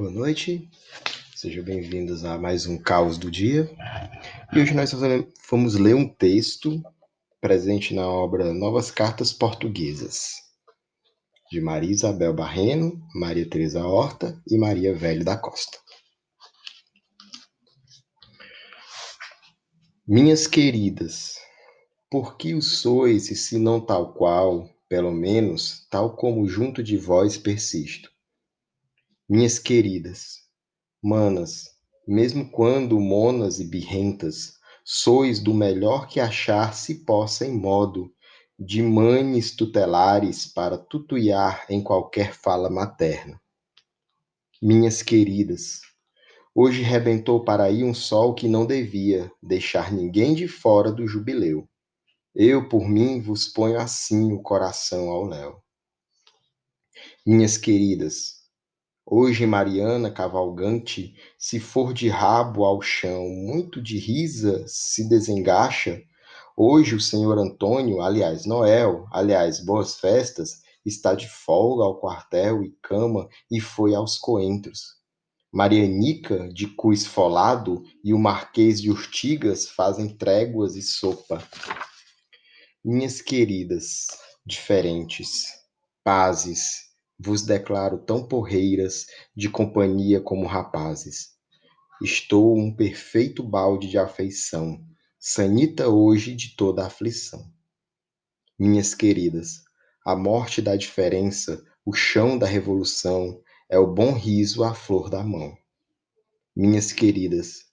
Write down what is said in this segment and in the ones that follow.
Boa noite, sejam bem-vindos a mais um Caos do Dia. E hoje nós vamos ler um texto presente na obra Novas Cartas Portuguesas, de Maria Isabel Barreno, Maria Teresa Horta e Maria Velho da Costa. Minhas queridas, por que o sois, se não tal qual, pelo menos, tal como junto de vós persisto? Minhas queridas, manas, mesmo quando monas e birrentas, sois do melhor que achar se possa em modo de mães tutelares para tutuiar em qualquer fala materna. Minhas queridas, hoje rebentou para aí um sol que não devia deixar ninguém de fora do jubileu. Eu, por mim, vos ponho assim o coração ao léu. Minhas queridas, Hoje Mariana cavalgante, se for de rabo ao chão, muito de risa se desengacha. Hoje o senhor Antônio, aliás Noel, aliás boas festas, está de folga ao quartel e cama e foi aos coentros. Marianica, de cu esfolado, e o Marquês de Urtigas fazem tréguas e sopa. Minhas queridas, diferentes, pazes, vos declaro tão porreiras de companhia como rapazes. Estou um perfeito balde de afeição, sanita hoje de toda aflição. Minhas queridas, a morte da diferença, o chão da revolução, é o bom riso à flor da mão. Minhas queridas,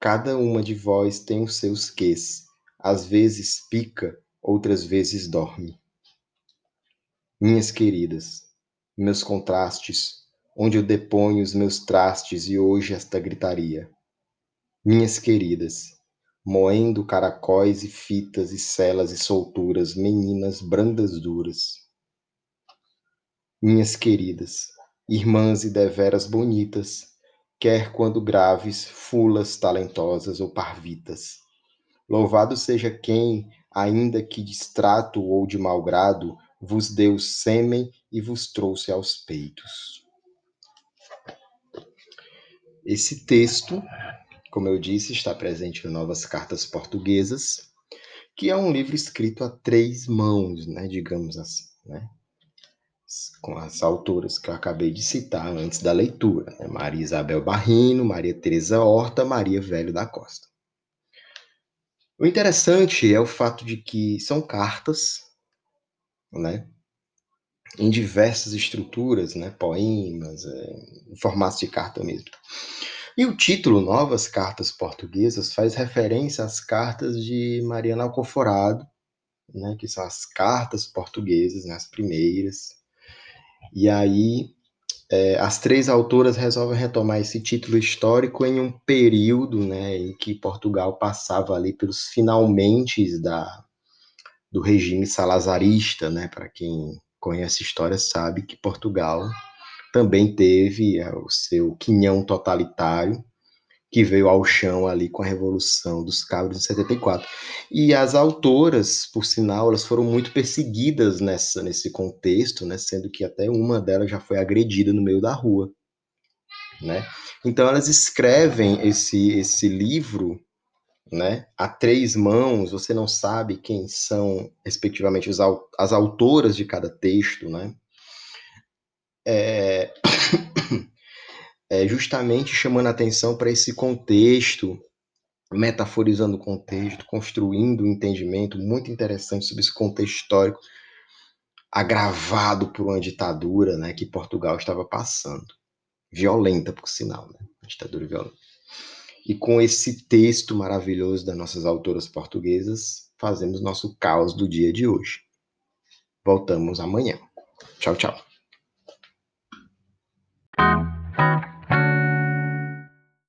cada uma de vós tem os seus quês, às vezes pica, outras vezes dorme. Minhas queridas, meus contrastes, onde eu deponho os meus trastes e hoje esta gritaria. Minhas queridas, moendo caracóis e fitas e celas e solturas, meninas brandas duras. Minhas queridas, irmãs e deveras bonitas, quer quando graves, fulas talentosas ou parvitas. Louvado seja quem, ainda que distrato ou de mau grado, vos deu sêmen e vos trouxe aos peitos. Esse texto, como eu disse, está presente em Novas Cartas Portuguesas, que é um livro escrito a três mãos, né, digamos assim, né, com as autoras que eu acabei de citar antes da leitura, né, Maria Isabel Barrino, Maria Teresa Horta, Maria Velho da Costa. O interessante é o fato de que são cartas né? Em diversas estruturas, né? Poemas, é, em formato de carta mesmo. E o título Novas Cartas Portuguesas faz referência às cartas de Mariana Alcoforado, né, que são as cartas portuguesas, né, as primeiras. E aí é, as três autoras resolvem retomar esse título histórico em um período né, em que Portugal passava ali pelos finalmente da, do regime salazarista, né? Para quem conhece história sabe que Portugal também teve é, o seu quinhão totalitário que veio ao chão ali com a Revolução dos Cabos de 74. E as autoras, por sinal, elas foram muito perseguidas nessa, nesse contexto, né, sendo que até uma delas já foi agredida no meio da rua. Né? Então elas escrevem esse, esse livro né? A três mãos, você não sabe quem são, respectivamente, as autoras de cada texto, né? É, é justamente chamando atenção para esse contexto, metaforizando o contexto, construindo um entendimento muito interessante sobre esse contexto histórico agravado por uma ditadura, né, que Portugal estava passando, violenta, por sinal, né? ditadura violenta. E com esse texto maravilhoso das nossas autoras portuguesas, fazemos nosso caos do dia de hoje. Voltamos amanhã. Tchau, tchau.